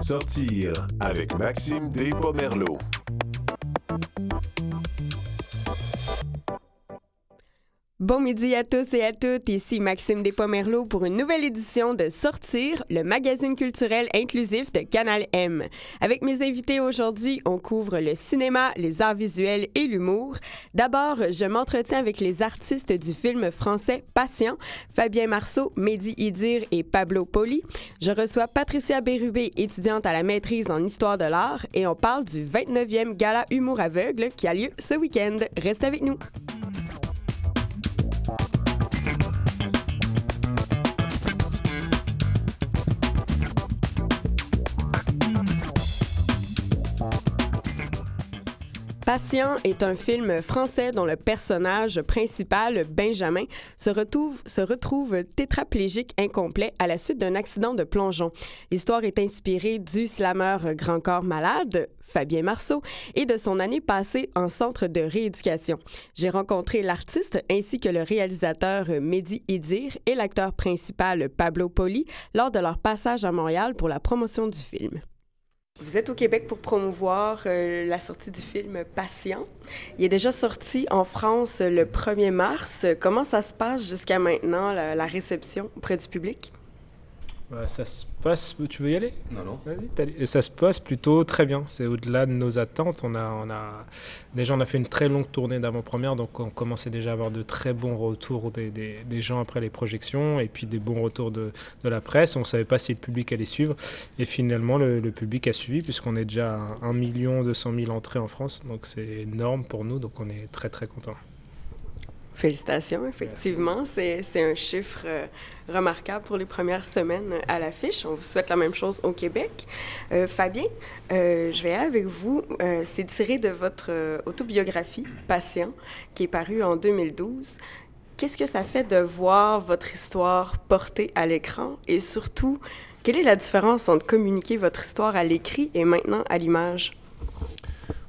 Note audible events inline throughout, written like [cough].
Sortir avec Maxime Despomerleau. Bon midi à tous et à toutes, ici Maxime Despomerleau pour une nouvelle édition de Sortir, le magazine culturel inclusif de Canal M. Avec mes invités aujourd'hui, on couvre le cinéma, les arts visuels et l'humour. D'abord, je m'entretiens avec les artistes du film français Patient, Fabien Marceau, Mehdi Idir et Pablo Poli. Je reçois Patricia Bérubé, étudiante à la maîtrise en histoire de l'art, et on parle du 29e gala Humour aveugle qui a lieu ce week-end. Reste avec nous. Patient est un film français dont le personnage principal, Benjamin, se retrouve, tétraplégique incomplet à la suite d'un accident de plongeon. L'histoire est inspirée du slammer Grand Corps Malade, Fabien Marceau, et de son année passée en centre de rééducation. J'ai rencontré l'artiste ainsi que le réalisateur Mehdi Idir et l'acteur principal Pablo Poli lors de leur passage à Montréal pour la promotion du film. Vous êtes au Québec pour promouvoir euh, la sortie du film Patient. Il est déjà sorti en France le 1er mars. Comment ça se passe jusqu'à maintenant, la, la réception auprès du public? Bah, ça se passe. Tu veux y aller Non, non. Vas-y. ça se passe plutôt très bien. C'est au-delà de nos attentes. On a, on a déjà on a fait une très longue tournée d'avant-première, donc on commençait déjà à avoir de très bons retours des, des- des gens après les projections et puis des bons retours de, de la presse. On savait pas si le public allait suivre et finalement le, le public a suivi puisqu'on est déjà à 1 million 200 000 entrées en France, donc c'est énorme pour nous. Donc on est très très content. Félicitations, effectivement. C'est un chiffre euh, remarquable pour les premières semaines à l'affiche. On vous souhaite la même chose au Québec. Euh, Fabien, euh, je vais aller avec vous. Euh, C'est tiré de votre euh, autobiographie, Patient, qui est parue en 2012. Qu'est-ce que ça fait de voir votre histoire portée à l'écran? Et surtout, quelle est la différence entre communiquer votre histoire à l'écrit et maintenant à l'image?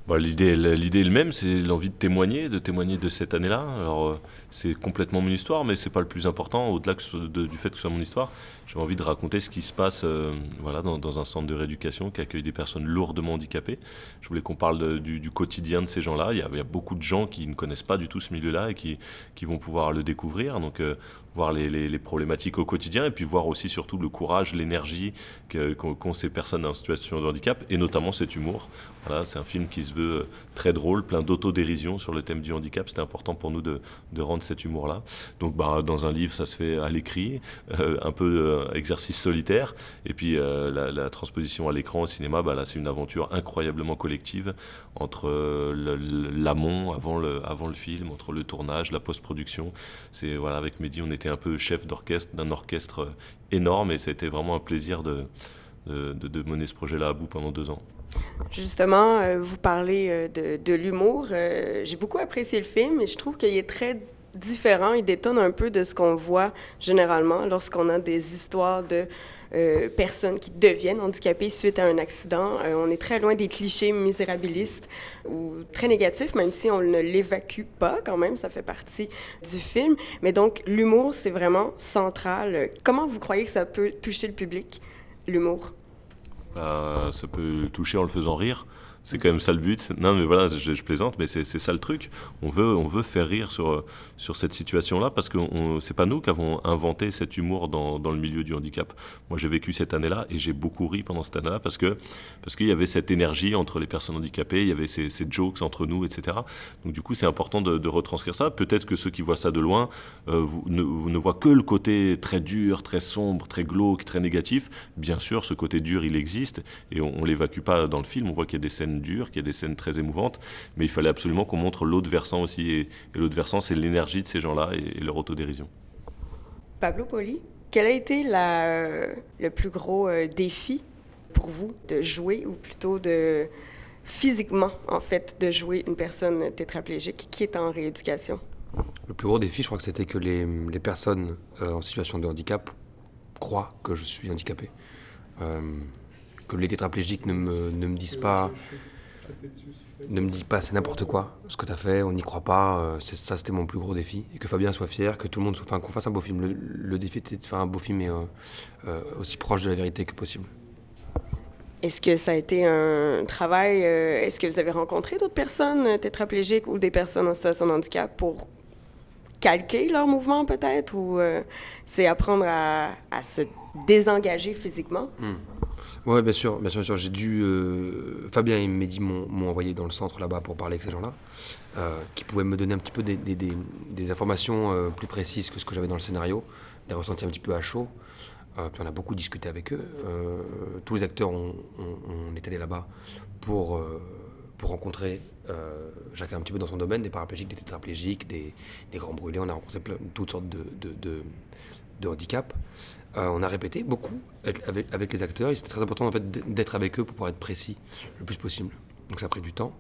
Bah, l'idée, l'idée est le même, c'est l'envie de témoigner, de témoigner de cette année-là. Alors, euh, c'est complètement mon histoire, mais c'est pas le plus important. Au-delà du fait que ce soit mon histoire, j'ai envie de raconter ce qui se passe euh, voilà, dans, un centre de rééducation qui accueille des personnes lourdement handicapées. Je voulais qu'on parle du, quotidien de ces gens-là. Il y, a, beaucoup de gens qui ne connaissent pas du tout ce milieu-là et qui, qui vont pouvoir le découvrir. Donc, euh, voir les, problématiques au quotidien et puis voir aussi surtout le courage, l'énergie qu'ont ces personnes en situation de handicap et notamment cet humour. Voilà, c'est un film qui se veut euh, très drôle, plein d'autodérision sur le thème du handicap. C'était important pour nous de, de rendre cet humour-là. Donc, bah, dans un livre, ça se fait à l'écrit, euh, un peu euh, exercice solitaire. Et puis, euh, la, transposition à l'écran, au cinéma, bah, là, c'est une aventure incroyablement collective entre l'amont, avant le, avant le film, entre le tournage, la post-production. C'est voilà, avec Mehdi, on était un peu chef d'orchestre d'un orchestre énorme et ça a été vraiment un plaisir de, de, de- mener ce projet-là à bout pendant deux ans. Justement, vous parlez de, de l'humour. J'ai beaucoup apprécié le film et je trouve qu'il est très différent. Il détonne un peu de ce qu'on voit généralement lorsqu'on a des histoires de euh, personnes qui deviennent handicapées suite à un accident. Euh, on est très loin des clichés misérabilistes ou très négatifs, même si on ne l'évacue pas quand même. Ça fait partie du film. Mais donc, l'humour, c'est vraiment central. Comment vous croyez que ça peut toucher le public, l'humour? Euh, ça peut le toucher en le faisant rire. C'est quand même ça le but. Non, mais voilà, je, plaisante, mais c'est ça le truc. On veut, on veut faire rire sur, sur cette situation-là parce que c'est pas nous qui avons inventé cet humour dans, dans le milieu du handicap. Moi, j'ai vécu cette année-là et j'ai beaucoup ri pendant cette année-là parce que parce qu'il y avait cette énergie entre les personnes handicapées, il y avait ces, ces jokes entre nous, etc. Donc du coup, c'est important de, retranscrire ça. Peut-être que ceux qui voient ça de loin, euh, vous, ne, vous voient que le côté très dur, très sombre, très glauque, très négatif. Bien sûr, ce côté dur, il existe et on, on l'évacue pas dans le film. On voit qu'il y a des scènes dures, qu'il y a des scènes très émouvantes, mais il fallait absolument qu'on montre l'autre versant aussi. Et, et l'autre versant, c'est l'énergie de ces gens-là et, et leur autodérision. Pablo Poli, quel a été la, euh, le plus gros euh, défi pour vous de jouer, ou plutôt de physiquement, en fait, de jouer une personne tétraplégique qui est en rééducation? Le plus gros défi, je crois que c'était que les, les personnes euh, en situation de handicap croient que je suis handicapé. Euh, que les tétraplégiques ne me, ne me disent pas ne me dis pas c'est n'importe quoi ce que tu as fait, on n'y croit pas, euh, ça c'était mon plus gros défi. Et que Fabien soit fier, que tout le monde soit, enfin qu'on fasse un beau film. Le, le défi était de faire un beau film et euh, euh, aussi proche de la vérité que possible. Est-ce que ça a été un travail, est-ce que vous avez rencontré d'autres personnes tétraplégiques ou des personnes en situation de handicap pour calquer leur mouvement peut-être ou c'est apprendre à, à se désengager physiquement? Oui, bien sûr, bien sûr, sûr. J'ai dû. euh, Fabien et Mehdi m'ont envoyé dans le centre là-bas pour parler avec ces gens-là, euh, qui pouvaient me donner un petit peu des, informations euh, plus précises que ce que j'avais dans le scénario, des ressentis un petit peu à chaud. Puis on a beaucoup discuté avec eux. Tous les acteurs, on, on- on là-bas pour, pour rencontrer chacun un petit peu dans son domaine, des paraplégiques, des tétraplégiques, des, des grands brûlés. On a rencontré plein- toutes sortes de, de, de- de handicaps. Euh, on a répété beaucoup avec, avec les acteurs. Et c'était très important en fait d- d'être avec eux pour pouvoir être précis le plus possible. Donc ça a pris du temps.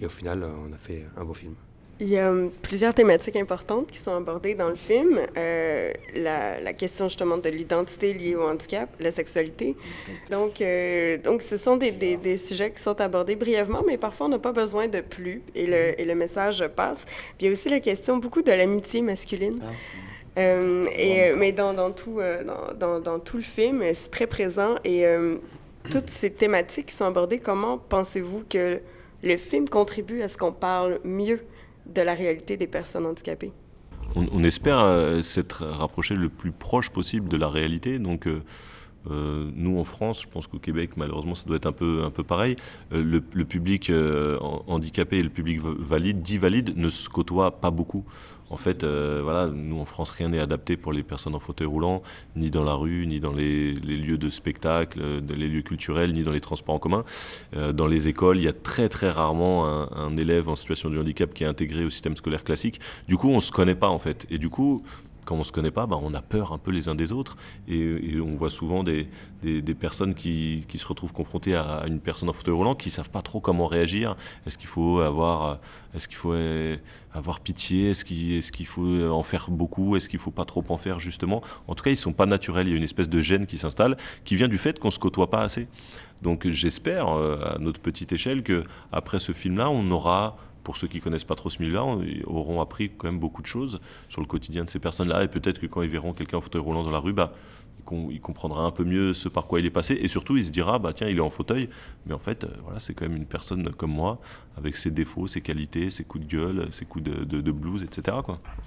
Et au final, euh, on a fait un beau film. Il y a hum, plusieurs thématiques importantes qui sont abordées dans le film. Euh, la, la question justement de l'identité liée au handicap, la sexualité. Donc, euh, donc ce sont des, des, des sujets qui sont abordés brièvement, mais parfois on n'a pas besoin de plus et le, et le message passe. Puis il y a aussi la question beaucoup de l'amitié masculine. Euh, et, mais dans, dans, tout, euh, dans, dans, dans tout le film, c'est très présent. Et euh, toutes ces thématiques qui sont abordées, comment pensez-vous que le film contribue à ce qu'on parle mieux de la réalité des personnes handicapées? On, on espère s'être rapproché le plus proche possible de la réalité. Donc, euh, nous en France, je pense qu'au Québec, malheureusement, ça doit être un peu, un peu pareil. Euh, le, le public euh, handicapé et le public va- valide, dit valide, ne se côtoient pas beaucoup. En fait, euh, voilà, nous en France, rien n'est adapté pour les personnes en fauteuil roulant, ni dans la rue, ni dans les, lieux de spectacle, dans les lieux culturels, ni dans les transports en commun. Euh, dans les écoles, il y a très très rarement un, un élève en situation de handicap qui est intégré au système scolaire classique. Du coup, on se connaît pas en fait. Et du coup, quand on se connaît pas, bah, on a peur un peu les uns des autres. Et, on voit souvent des, des, personnes qui, qui se retrouvent confrontées à une personne en fauteuil roulant qui savent pas trop comment réagir. Est-ce qu'il faut avoir, est-ce faut avoir pitié? Est-ce qu'il faut en faire beaucoup? Est-ce qu'il faut pas trop en faire justement? En tout cas, ils sont pas naturels. Il y a une espèce de gêne qui s'installe, qui vient du fait qu'on se côtoie pas assez. Donc j'espère, euh, à notre petite échelle, que après ce film-là, on aura pour ceux qui connaissent pas trop ce milieu-là, auront appris quand même beaucoup de choses sur le quotidien de ces personnes-là. Et peut-être que quand ils verront quelqu'un en fauteuil roulant dans la rue, bah, il com- il comprendra un peu mieux ce par quoi il est passé. Et surtout, il se dira, bah, tiens, il est en fauteuil. Mais en fait, euh, voilà, c'est quand même une personne comme moi, avec ses défauts, ses qualités, ses coups de gueule, ses coups de, de, blues, etc.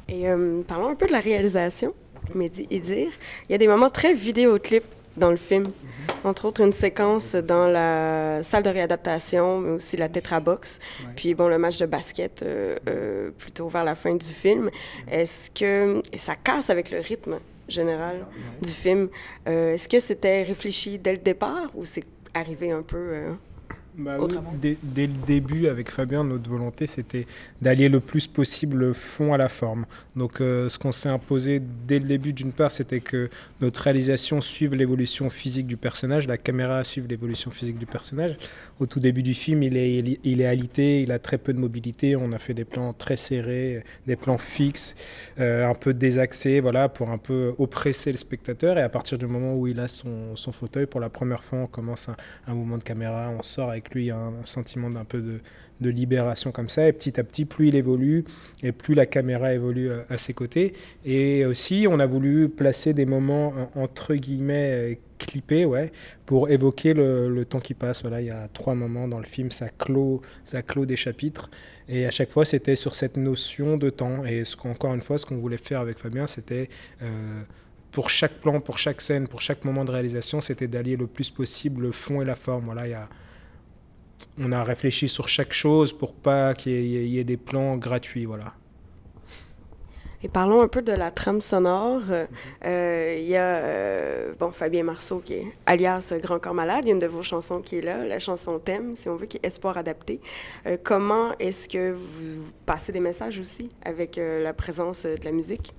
Et euh, parlons un peu de la réalisation, Mehdi et dire. Il y a des moments très vidéoclips dans le film. Entre autres, une séquence dans la salle de réadaptation, mais aussi la Tetrabox. Puis, bon, le match de basket euh, euh, plutôt vers la fin du film. Est-ce que ça casse avec le rythme général du film? Euh, Est-ce que c'était réfléchi dès le départ ou c'est arrivé un peu... Bah oui, dès, dès le début, avec Fabien, notre volonté, c'était d'allier le plus possible le fond à la forme. Donc, euh, ce qu'on s'est imposé dès le début, d'une part, c'était que notre réalisation suive l'évolution physique du personnage, la caméra suive l'évolution physique du personnage. Au tout début du film, il est, il, il est alité, il a très peu de mobilité. On a fait des plans très serrés, des plans fixes, euh, un peu désaxés, voilà, pour un peu oppresser le spectateur. Et à partir du moment où il a son, son fauteuil, pour la première fois, on commence un, un mouvement de caméra, on sort avec lui un, sentiment d'un peu de, de libération comme ça. Et petit à petit, plus il évolue et plus la caméra évolue à, à ses côtés. Et aussi, on a voulu placer des moments en- entre guillemets euh, clippés, ouais, pour évoquer le, le temps qui passe. Voilà, il y a trois moments dans le film, ça clôt, ça clôt des chapitres. Et à chaque fois, c'était sur cette notion de temps. Et ce qu'encore une fois, ce qu'on voulait faire avec Fabien, c'était euh, pour chaque plan, pour chaque scène, pour chaque moment de réalisation, c'était d'allier le plus possible le fond et la forme. Voilà, il y a, on a réfléchi sur chaque chose pour pas qu'il y, y ait des plans gratuits. Voilà. Et parlons un peu de la trame sonore. Euh, Il y a euh, bon, Fabien Marceau qui est alias Grand Corps Malade. Il y a une de vos chansons qui est là, la chanson thème, si on veut, qui est Espoir adapté. Euh, comment est-ce que vous passez des messages aussi avec euh, la présence de la musique?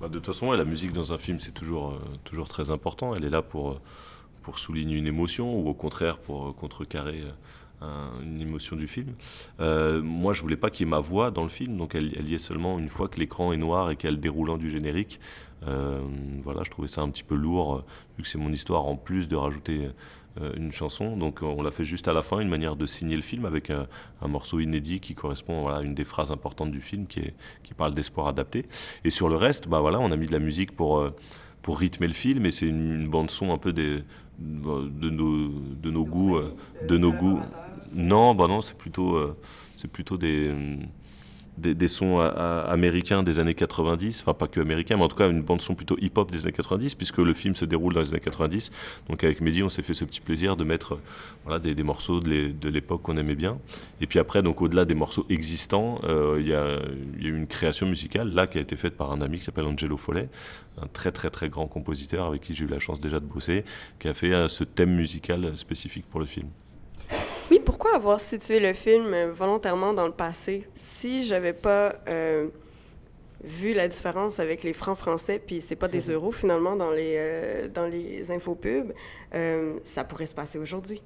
Bah, de toute façon, ouais, la musique dans un film, c'est toujours, euh, toujours très important. Elle est là pour, euh, pour souligner une émotion ou au contraire pour euh, contrecarrer euh, un- une émotion du film. Euh, moi, je voulais pas qu'il y ait ma voix dans le film, donc elle, y est seulement une fois que l'écran est noir et qu'il y a le déroulant du générique. Voilà, je trouvais ça un petit peu lourd, vu que c'est mon histoire, en plus de rajouter une chanson. Donc on l'a fait juste à la fin, une manière de signer le film avec un, morceau inédit qui correspond à une des phrases importantes du film qui, qui parle d'espoir adapté. Et sur le reste, bah voilà, on a mis de la musique pour pour rythmer le film et c'est une, bande son un peu des, de, nos, de nos goûts de nos goûts. non bah non c'est plutôt c'est plutôt des des, sons américains des années 90, enfin pas que américains, mais en tout cas une bande son plutôt hip-hop des années 90, puisque le film se déroule dans les années 90. Donc avec Mehdi, on s'est fait ce petit plaisir de mettre des, morceaux de l'époque qu'on aimait bien. Et puis après, donc au-delà des morceaux existants, euh, il y, a, eu une création musicale là qui a été faite par un ami qui s'appelle Angelo Follet, un très très très grand compositeur avec qui j'ai eu la chance déjà de bosser, qui a fait euh, ce thème musical spécifique pour le film. Oui, pourquoi avoir situé le film euh, volontairement dans le passé? Si j'avais pas euh, vu la différence avec les francs français, puis c'est pas des mhm. euros finalement dans les, euh, dans les infopubs, ça pourrait se passer aujourd'hui?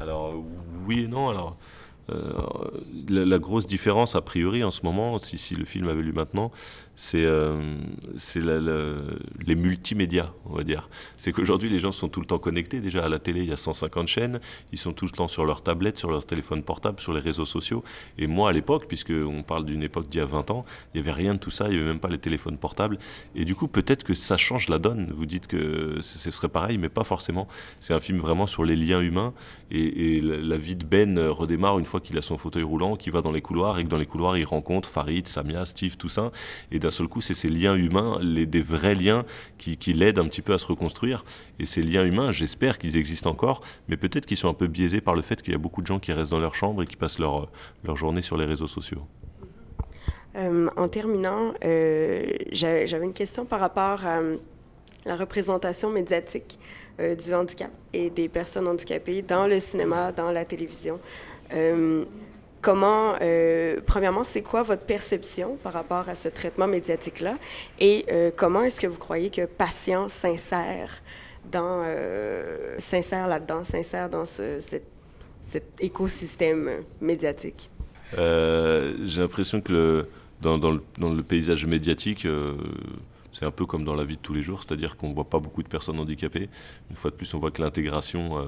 Alors, oui et non. Alors, la, grosse différence, a priori, en ce moment, si, le film avait lu maintenant, c'est euh, les multimédias, on va dire. C'est qu'aujourd'hui, les gens sont tout le temps connectés. Déjà, à la télé, il y a 150 chaînes. Ils sont tout le temps sur leur tablette, sur leur téléphone portable, sur les réseaux sociaux. Et moi, à l'époque, puisqu'on parle d'une époque d'il y a 20 ans, il n'y avait rien de tout ça. Il n'y avait même pas les téléphones portables. Et du coup, peut-être que ça change la donne. Vous dites que ce serait pareil, mais pas forcément. C'est un film vraiment sur les liens humains. Et, la vie de Ben redémarre une fois qu'il a son fauteuil roulant, qu'il va dans les couloirs, et que dans les couloirs, il rencontre Farid, Samia, Steve, tout ça. Et d'un seul coup, c'est ces liens humains, les, des vrais liens qui, l'aident un petit peu à se reconstruire. Et ces liens humains, j'espère qu'ils existent encore, mais peut-être qu'ils sont un peu biaisés par le fait qu'il y a beaucoup de gens qui restent dans leur chambre et qui passent leur, leur journée sur les réseaux sociaux. Euh, en terminant, euh, j'avais une question par rapport à euh, la représentation médiatique du handicap et des personnes handicapées dans le cinéma, dans la télévision. Comment, euh, premièrement, c'est quoi votre perception par rapport à ce traitement médiatique-là? Et euh, comment est-ce que vous croyez que patient s'insère dans, euh, là-dedans, s'insère dans ce, cet, écosystème médiatique? J'ai l'impression que dans, dans, le, paysage médiatique, c'est un peu comme dans la vie de tous les jours, c'est-à-dire qu'on ne voit pas beaucoup de personnes handicapées. Une fois de plus, on voit que l'intégration euh,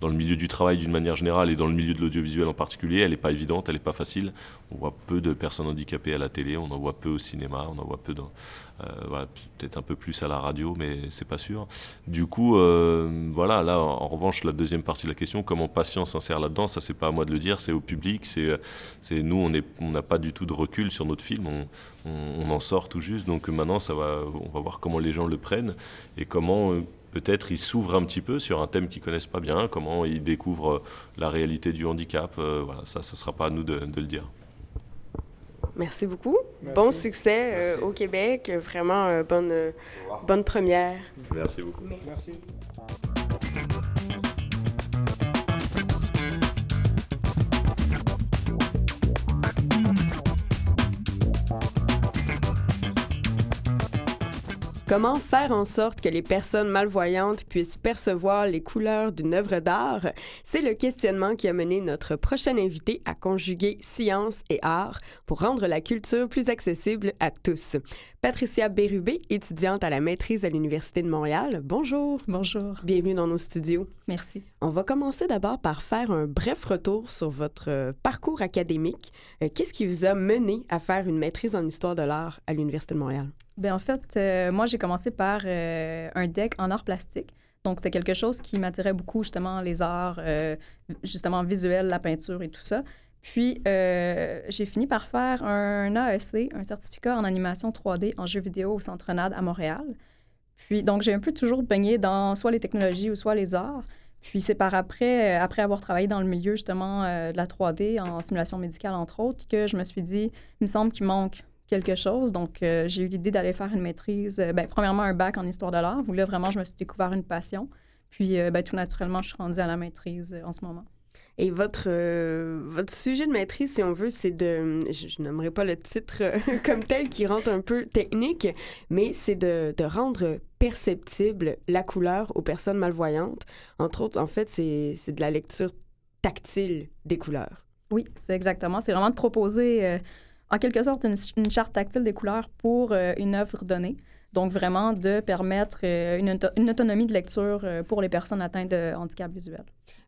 dans le milieu du travail d'une manière générale et dans le milieu de l'audiovisuel en particulier, elle n'est pas évidente, elle n'est pas facile. On voit peu de personnes handicapées à la télé, on en voit peu au cinéma, on en voit peu dans, euh, peut-être un peu plus à la radio, mais c'est pas sûr. Du coup, euh, voilà, là, en, revanche, la deuxième partie de la question, comment patience s'insère là-dedans, ça c'est pas à moi de le dire, c'est au public, c'est, nous, on n'a pas du tout de recul sur notre film, en sort tout juste, donc maintenant, ça va, on va voir comment les gens le prennent et comment euh, peut-être ils s'ouvrent un petit peu sur un thème qu'ils connaissent pas bien, comment ils découvrent la réalité du handicap. voilà, ça, ce sera pas à nous de le dire. Merci beaucoup. Bon succès euh, au Québec. Vraiment euh, bonne, euh, bonne première. Merci beaucoup. Merci. Comment faire en sorte que les personnes malvoyantes puissent percevoir les couleurs d'une œuvre d'art? C'est le questionnement qui a mené notre prochain invité à conjuguer science et art pour rendre la culture plus accessible à tous. Patricia Bérubé, étudiante à la maîtrise à l'Université de Montréal. Bonjour. Bonjour. Bienvenue dans nos studios. Merci. On va commencer d'abord par faire un bref retour sur votre euh, parcours académique. Euh, qu'est-ce qui vous a mené à faire une maîtrise en histoire de l'art à l'Université de Montréal? Bien, en fait, euh, moi, j'ai commencé par euh, un deck en art plastique. Donc, c'était quelque chose qui m'attirait beaucoup, justement, les arts, euh, justement, visuels, la peinture et tout ça. Puis, j'ai fini par faire un AEC, un certificat en animation 3D en jeux vidéo au Centre NAD à Montréal. Puis, donc, j'ai un peu toujours baigné dans soit les technologies ou soit les arts. Puis, c'est par après, après avoir travaillé dans le milieu, justement, de la 3D en simulation médicale, entre autres, que je me suis dit, il me semble qu'il manque quelque chose. Donc, euh, j'ai eu l'idée d'aller faire une maîtrise, euh, ben, premièrement un bac en histoire de l'art, où là, vraiment, je me suis découvert une passion. Puis, euh, ben, tout naturellement, je suis rendue à la maîtrise en ce moment. Et votre, votre sujet de maîtrise, si on veut, c'est de, je, n'aimerais pas le titre [laughs] comme tel qui rentre un peu technique, mais c'est de, de, rendre perceptible la couleur aux personnes malvoyantes. Entre autres, en fait, c'est de la lecture tactile des couleurs. Oui, c'est exactement. C'est vraiment de proposer en quelque sorte une, charte tactile des couleurs pour une œuvre donnée. Donc, vraiment de permettre euh, une, autonomie de lecture euh, pour les personnes atteintes de handicap visuel.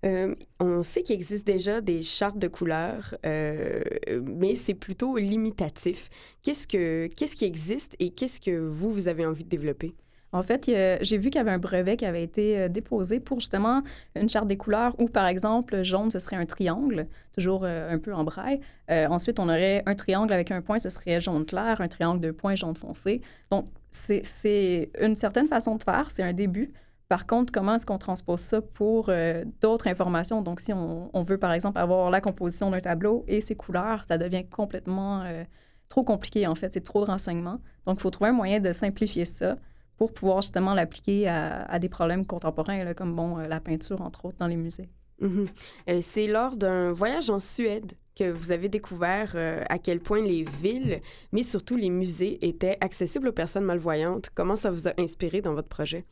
Euh, on sait qu'il existe déjà des chartes de couleurs, mais c'est plutôt limitatif. Qu'est-ce, que, qu'est-ce qui existe et qu'est-ce que vous, vous avez envie de développer? En fait, j'ai vu qu'il y avait un brevet qui avait été euh, déposé pour justement une charte des couleurs où, par exemple, jaune, ce serait un triangle, toujours euh, un peu en braille. Euh, ensuite, on aurait un triangle avec un point, ce serait jaune clair, un triangle de points, jaune foncé. Donc, c'est une certaine façon de faire, c'est un début. Par contre, comment est-ce qu'on transpose ça pour d'autres informations? Donc, si on, on, veut, par exemple, avoir la composition d'un tableau et ses couleurs, ça devient complètement trop compliqué, en fait. C'est trop de renseignements. Donc, il faut trouver un moyen de simplifier ça pour pouvoir justement l'appliquer à, des problèmes contemporains, comme bon, euh, la peinture, entre autres, dans les musées. Mm-hmm. Euh, c'est lors d'un voyage en Suède que vous avez découvert euh, à quel point les villes, mais surtout les musées, étaient accessibles aux personnes malvoyantes. Comment ça vous a inspiré dans votre projet?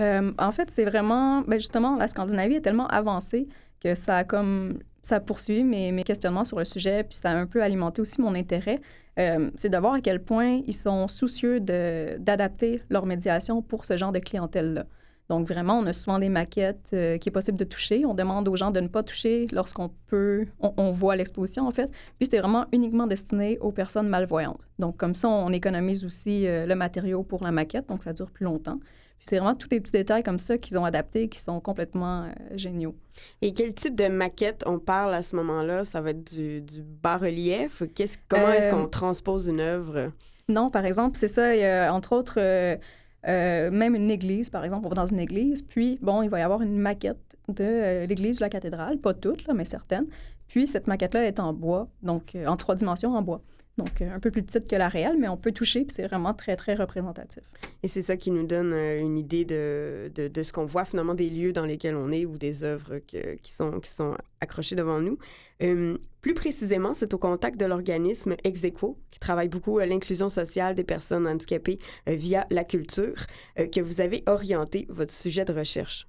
En fait, c'est vraiment, ben justement, la Scandinavie est tellement avancée que ça a comme ça a poursuivi mes, mes, questionnements sur le sujet, puis ça a un peu alimenté aussi mon intérêt. Euh, c'est de voir à quel point ils sont soucieux d'adapter leur médiation pour ce genre de clientèle-là. Donc, vraiment, on a souvent des maquettes euh, qui est possible de toucher. On demande aux gens de ne pas toucher lorsqu'on peut, on, voit l'exposition, en fait. Puis, c'est vraiment uniquement destiné aux personnes malvoyantes. Donc, comme ça, on économise aussi euh, le matériau pour la maquette, donc ça dure plus longtemps c'est vraiment tous les petits détails comme ça qu'ils ont adaptés qui sont complètement euh, géniaux. Et quel type de maquette on parle à ce moment-là? Ça va être du, bas-relief? comment est-ce qu'on euh, transpose une œuvre? Non, par exemple, c'est ça. Il y a, entre autres, euh, même une église, par exemple, on va dans une église, puis, bon, il va y avoir une maquette de l'église ou la cathédrale, pas toute, là, mais certaines. Puis, cette maquette-là est en bois, donc en trois dimensions en bois donc euh, un peu plus petite que la réelle, mais on peut toucher, puis c'est vraiment très, très représentatif. Et c'est ça qui nous donne euh, une idée de, de, ce qu'on voit finalement des lieux dans lesquels on est ou des œuvres qui, sont, qui sont accrochées devant nous. Euh, plus précisément, c'est au contact de l'organisme Execo, qui travaille beaucoup à l'inclusion sociale des personnes handicapées via la culture, que vous avez orienté votre sujet de recherche.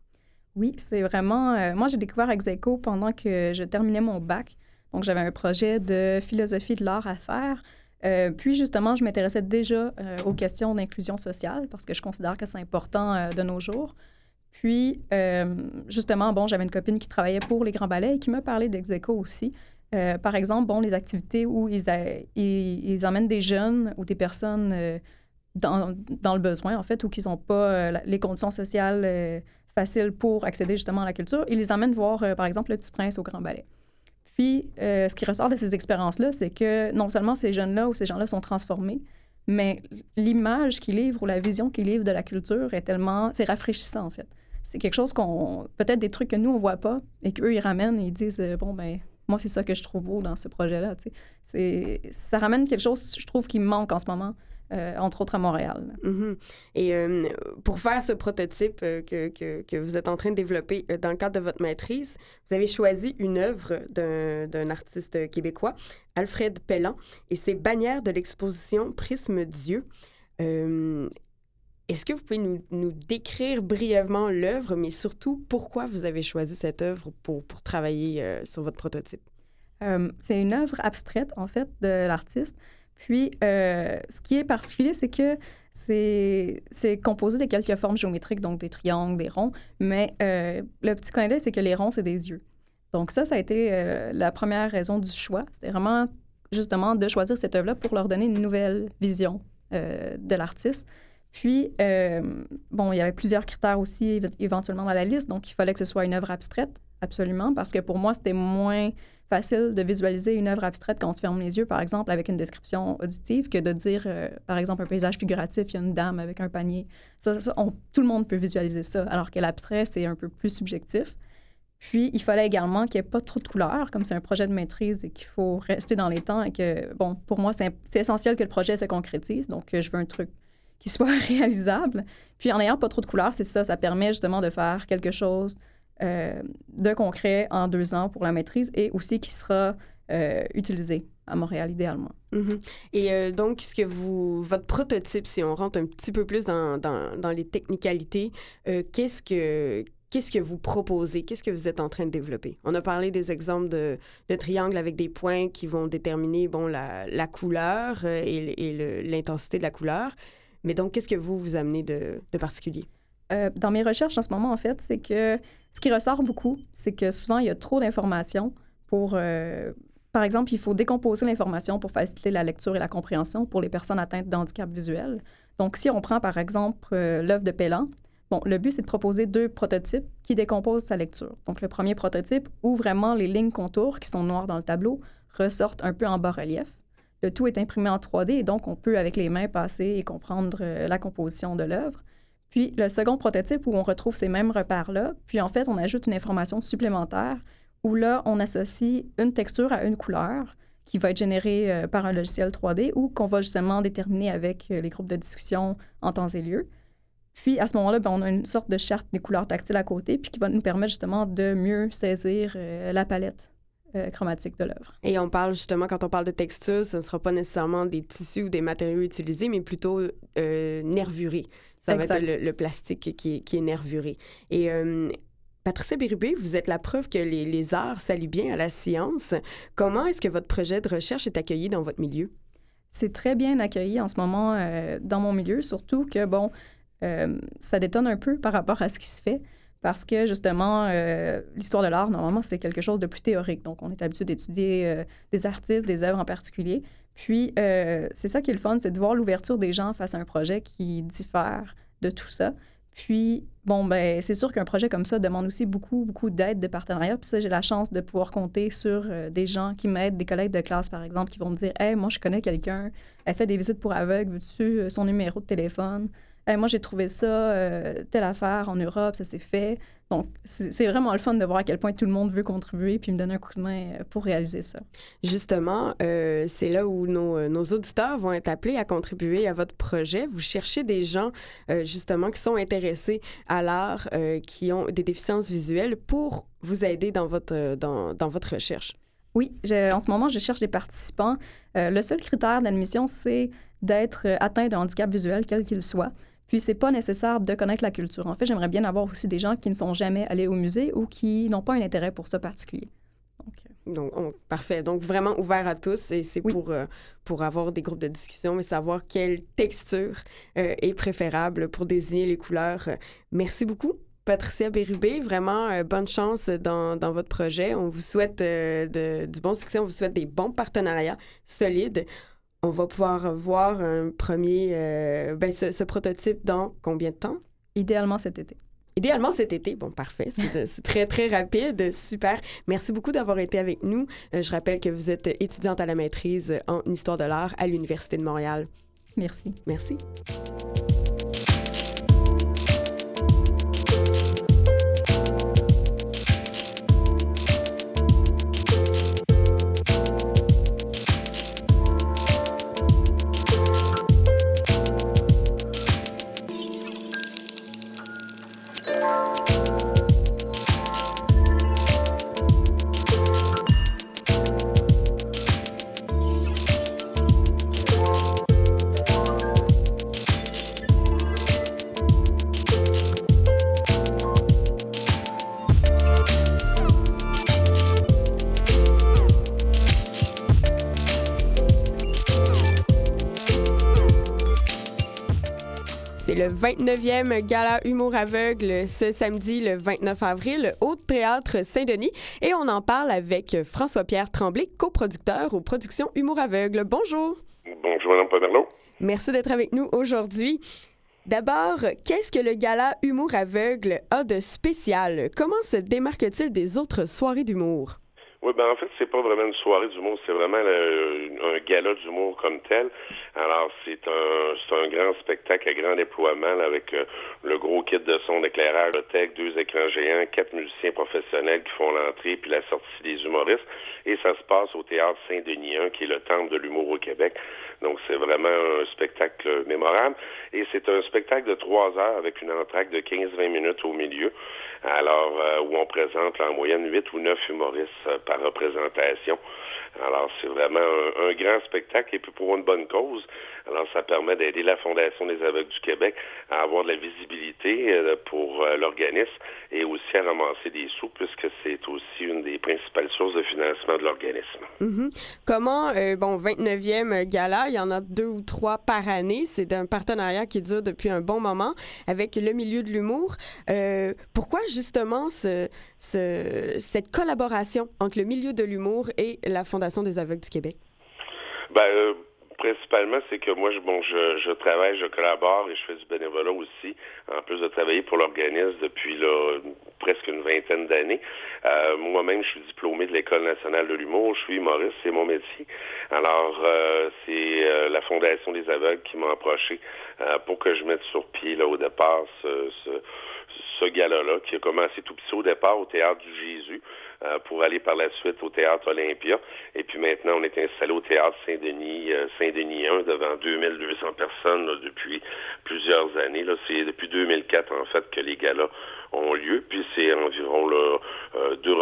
Oui, c'est vraiment... moi, j'ai découvert Execo pendant que je terminais mon bac. Donc, j'avais un projet de philosophie de l'art à faire. Euh, puis, justement, je m'intéressais déjà euh, aux questions d'inclusion sociale parce que je considère que c'est important euh, de nos jours. Puis, justement, bon, j'avais une copine qui travaillait pour les Grands Ballets et qui m'a parlé d'Execo aussi. par exemple, bon, les activités où ils, ils, emmènent des jeunes ou des personnes dans, dans, le besoin, en fait, ou qui n'ont pas les conditions sociales faciles pour accéder justement à la culture, ils les emmènent voir, par exemple, Le Petit Prince au Grand Ballet. Puis, euh, ce qui ressort de ces expériences-là, c'est que non seulement ces jeunes-là ou ces gens-là sont transformés, mais l'image qu'ils livrent ou la vision qu'ils livrent de la culture est tellement... C'est rafraîchissant, en fait. C'est quelque chose qu'on... Peut-être des trucs que nous, on voit pas et qu'eux, ils ramènent et ils disent, euh, bon, ben moi, c'est ça que je trouve beau dans ce projet-là. Ça ramène quelque chose, je trouve, qui manque en ce moment. Euh, entre autres à Montréal. Mm-hmm. Et euh, pour faire ce prototype euh, que, que, que, vous êtes en train de développer dans le cadre de votre maîtrise, vous avez choisi une œuvre d'un artiste québécois, Alfred Pellan, et c'est bannière de l'exposition Prisme Dieu. Est-ce que vous pouvez nous, nous décrire brièvement l'œuvre, mais surtout pourquoi vous avez choisi cette œuvre pour, pour travailler sur votre prototype? c'est une œuvre abstraite, en fait, de l'artiste. Puis, euh, ce qui est particulier, c'est que c'est composé de quelques formes géométriques, donc des triangles, des ronds, mais euh, le petit clin d'œil, c'est que les ronds, c'est des yeux. Donc ça, ça a été euh, la première raison du choix. C'était vraiment justement de choisir cette œuvre-là pour leur donner une nouvelle vision de l'artiste. Puis, bon, il y avait plusieurs critères aussi éventuellement dans la liste, donc il fallait que ce soit une œuvre abstraite, absolument, parce que pour moi, c'était moins facile de visualiser une œuvre abstraite quand on se ferme les yeux, par exemple, avec une description auditive, que de dire, euh, par exemple, un paysage figuratif, il y a une dame avec un panier. Ça, tout le monde peut visualiser ça, alors que l'abstrait, c'est un peu plus subjectif. Puis, il fallait également qu'il n'y ait pas trop de couleurs, comme c'est un projet de maîtrise et qu'il faut rester dans les temps et que, bon, pour moi, c'est essentiel que le projet se concrétise. Donc, euh, je veux un truc qui soit [laughs] réalisable. Puis, en n'ayant pas trop de couleurs, c'est ça, ça permet justement de faire quelque chose euh, de concret en deux ans pour la maîtrise et aussi qui sera euh, utilisé à Montréal idéalement. Mm-hmm. Et euh, donc, ce que vous, votre prototype, si on rentre un petit peu plus dans, dans, dans les technicalités, qu'est-ce que qu'est-ce que vous proposez? Qu'est-ce que vous êtes en train de développer? On a parlé des exemples de, de triangles avec des points qui vont déterminer bon, la, la couleur et, et l'intensité de la couleur. Mais donc, qu'est-ce que vous, vous amenez de, de particulier? Euh, dans mes recherches en ce moment, en fait, c'est que ce qui ressort beaucoup, c'est que souvent, il y a trop d'informations pour... Euh, par exemple, il faut décomposer l'information pour faciliter la lecture et la compréhension pour les personnes atteintes d'handicap visuel. Donc, si on prend par exemple euh, l'œuvre de Pellan, bon, le but c'est de proposer deux prototypes qui décomposent sa lecture. Donc, le premier prototype où vraiment les lignes contours qui sont noires dans le tableau ressortent un peu en bas-relief. Le tout est imprimé en 3D et donc on peut avec les mains passer et comprendre la composition de l'œuvre. Puis le second prototype où on retrouve ces mêmes repères-là, puis en fait, on ajoute une information supplémentaire où là, on associe une texture à une couleur qui va être générée euh, par un logiciel 3D ou qu'on va justement déterminer avec euh, les groupes de discussion en temps et lieu. Puis à ce moment-là, ben, on a une sorte de charte des couleurs tactiles à côté, puis qui va nous permettre justement de mieux saisir euh, la palette chromatique de l'œuvre. Et on parle justement, quand on parle de texture, ce ne sera pas nécessairement des tissus ou des matériaux utilisés, mais plutôt nervurés. Ça va être le, plastique qui est, qui est, nervuré. Et Patricia Bérubé, vous êtes la preuve que les, les arts s'allient bien à la science. Comment est-ce que votre projet de recherche est accueilli dans votre milieu? C'est très bien accueilli en ce moment euh, dans mon milieu, surtout que, bon, euh, ça détonne un peu par rapport à ce qui se fait parce que justement, euh, l'histoire de l'art, normalement, c'est quelque chose de plus théorique. Donc, on est habitué d'étudier des artistes, des œuvres en particulier. Puis, c'est ça qui est le fun, c'est de voir l'ouverture des gens face à un projet qui diffère de tout ça. Puis, bon, ben, c'est sûr qu'un projet comme ça demande aussi beaucoup, beaucoup d'aide, de partenariat. Puis ça, j'ai la chance de pouvoir compter sur euh, des gens qui m'aident, des collègues de classe, par exemple, qui vont me dire Hey, moi, je connais quelqu'un, elle fait des visites pour aveugles, veux-tu euh, son numéro de téléphone? Moi, j'ai trouvé ça, euh, telle affaire en Europe, ça s'est fait. Donc, c'est vraiment le fun de voir à quel point tout le monde veut contribuer puis me donner un coup de main euh, pour réaliser ça. Justement, euh, c'est là où nos, nos, auditeurs vont être appelés à contribuer à votre projet. Vous cherchez des gens, justement, qui sont intéressés à l'art, qui ont des déficiences visuelles pour vous aider dans votre, dans, dans votre recherche. Oui, en ce moment, je cherche des participants. le seul critère d'admission, c'est d'être atteint d'un handicap visuel, quel qu'il soit. Puis, c'est pas nécessaire de connaître la culture. En fait, j'aimerais bien avoir aussi des gens qui ne sont jamais allés au musée ou qui n'ont pas un intérêt pour ça particulier. Donc, euh. parfait. Donc, vraiment ouvert à tous et c'est pour, euh, pour avoir des groupes de discussion et savoir quelle texture euh, est préférable pour désigner les couleurs. Merci beaucoup. Patricia Bérubé, vraiment bonne chance dans, dans, votre projet. On vous souhaite de, du bon succès, on vous souhaite des bons partenariats solides on va pouvoir voir un premier, euh, ben, ce, prototype dans combien de temps? Idéalement cet été. Idéalement cet été. Bon, parfait. C'est très, très rapide. Super. Merci beaucoup d'avoir été avec nous. Euh, je rappelle que vous êtes étudiante à la maîtrise en histoire de l'art à l'Université de Montréal. Merci. Merci. Le 29e Gala Humour aveugle ce samedi, le 29 avril, au Théâtre Saint-Denis. Et on en parle avec François-Pierre Tremblay, coproducteur aux productions Humour aveugle. Bonjour. Bonjour, Mme Pomerleau. Merci d'être avec nous aujourd'hui. D'abord, qu'est-ce que le gala Humour aveugle a de spécial? Comment se démarque-t-il des autres soirées d'humour? Oui, ben en fait, c'est pas vraiment une soirée d'humour, c'est vraiment un gala d'humour comme tel. Alors, c'est un, c'est un grand spectacle à grand déploiement avec euh, le gros kit de son d'éclairage, de tech, deux écrans géants, quatre musiciens professionnels qui font l'entrée puis la sortie des humoristes. Et ça se passe au Théâtre Saint-Denis 1, qui est le temple de l'humour au Québec. Donc, c'est vraiment un spectacle mémorable. Et c'est un spectacle de trois heures avec une entraque de 15-20 minutes au milieu. Alors, euh, où on présente en moyenne huit ou neuf humoristes euh, par représentation. Alors, c'est vraiment un, grand spectacle et puis pour une bonne cause. Alors, ça permet d'aider la Fondation des aveugles du Québec à avoir de la visibilité euh, pour l'organisme et aussi à ramasser des sous puisque c'est aussi une des principales sources de financement de l'organisme. Mm-hmm. Comment, bon, 29e gala, il y en a deux ou trois par année. C'est un partenariat qui dure depuis un bon moment avec le milieu de l'humour. pourquoi justement ce, cette collaboration entre le milieu de l'humour et la Fondation des aveugles du Québec? Ben, euh, principalement, c'est que moi, je, bon, je, travaille, je collabore et je fais du bénévolat aussi, en plus de travailler pour l'organisme depuis là, presque une vingtaine d'années. Euh, moi-même, je suis diplômé de l'École nationale de l'humour, je suis humoriste, c'est mon métier. Alors, euh, c'est la Fondation des aveugles qui m'a approché pour que je mette sur pied, là, au départ, ce, ce, ce gala-là, qui a commencé tout petit au départ au Théâtre du Jésus. Euh, pour aller par la suite au Théâtre Olympia. Et puis maintenant, on est installé au Théâtre Saint-Denis, euh, Saint-Denis 1, devant 2200 personnes depuis plusieurs années. C'est depuis 2004, en fait, que les galas ont lieu. Puis c'est environ euh, deux,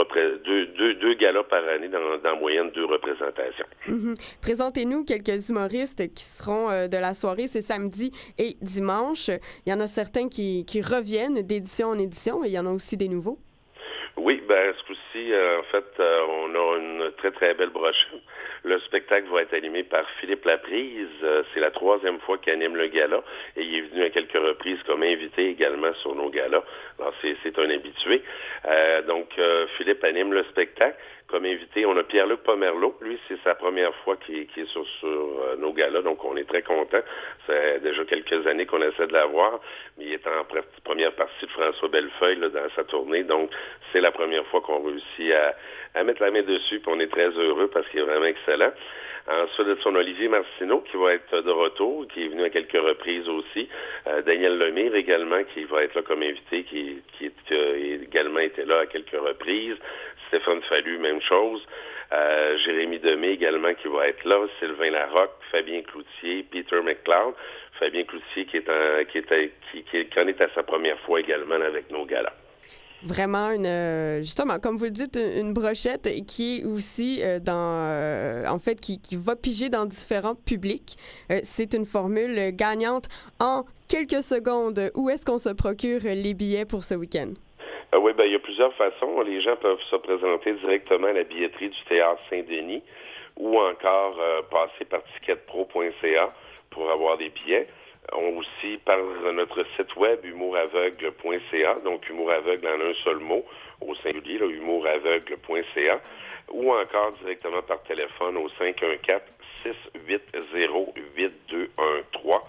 deux, deux, galas par année, dans, dans moyenne deux représentations. Mm-hmm. Présentez-nous quelques humoristes qui seront de la soirée. C'est samedi et dimanche. Il y en a certains qui, qui reviennent d'édition en édition et il y en a aussi des nouveaux. Oui, ben ce coup-ci, euh, en fait, euh, on a une très très belle brochette. Le spectacle va être animé par Philippe Laprise. Euh, c'est la troisième fois qu'il anime le gala et il est venu à quelques reprises comme invité également sur nos galas. Alors c'est un habitué. donc Philippe anime le spectacle comme invité, on a Pierre-Luc Pomerleau. Lui, c'est sa première fois qu'il est sur, euh, nos galas, donc on est très content. C'est déjà quelques années qu'on essaie de l'avoir, mais il est en première partie de François Bellefeuille dans sa tournée, donc c'est la première fois qu'on réussit à, mettre la main dessus, puis on est très heureux parce qu'il est vraiment excellent. Ensuite de son Olivier Marcineau qui va être de retour, qui est venu à quelques reprises aussi. Euh, Daniel Lemire également qui va être là comme invité, qui, qui, qui a également été là à quelques reprises. Stéphane Fallu, même chose. Euh, Jérémy Demé également qui va être là, Sylvain Larocque, Fabien Cloutier, Peter McLeod. Fabien Cloutier qui est, en, qui, est, qui, qui, en est à sa première fois également avec nos galas vraiment une euh, justement comme vous le dites une brochette qui est aussi euh, dans en fait qui, qui, va piger dans différents publics c'est une formule gagnante en quelques secondes où est-ce qu'on se procure les billets pour ce week-end? Ah oui, ben, il y a plusieurs façons. Les gens peuvent se présenter directement à la billetterie du Théâtre Saint-Denis ou encore euh, passer par ticketpro.ca pour avoir des billets. On aussi par notre site web humouraveugle.ca, donc humour aveugle en un seul mot, au singulier, humouraveugle.ca, ou encore directement par téléphone au 514 680 8213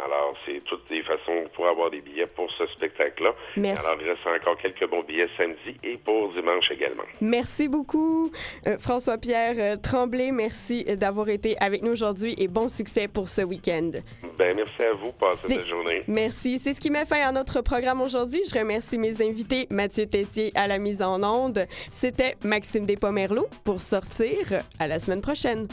alors, c'est toutes les façons pour avoir des billets pour ce spectacle-là. Merci. Alors, il reste encore quelques bons billets samedi et pour dimanche également. Merci beaucoup, euh, François-Pierre euh, Tremblay. Merci d'avoir été avec nous aujourd'hui et bon succès pour ce week-end. Ben, merci à vous. Passez cette journée. Merci. C'est ce qui met fin à notre programme aujourd'hui. Je remercie mes invités, Mathieu Tessier à la mise en onde. C'était Maxime Despomerleau pour sortir. À la semaine prochaine.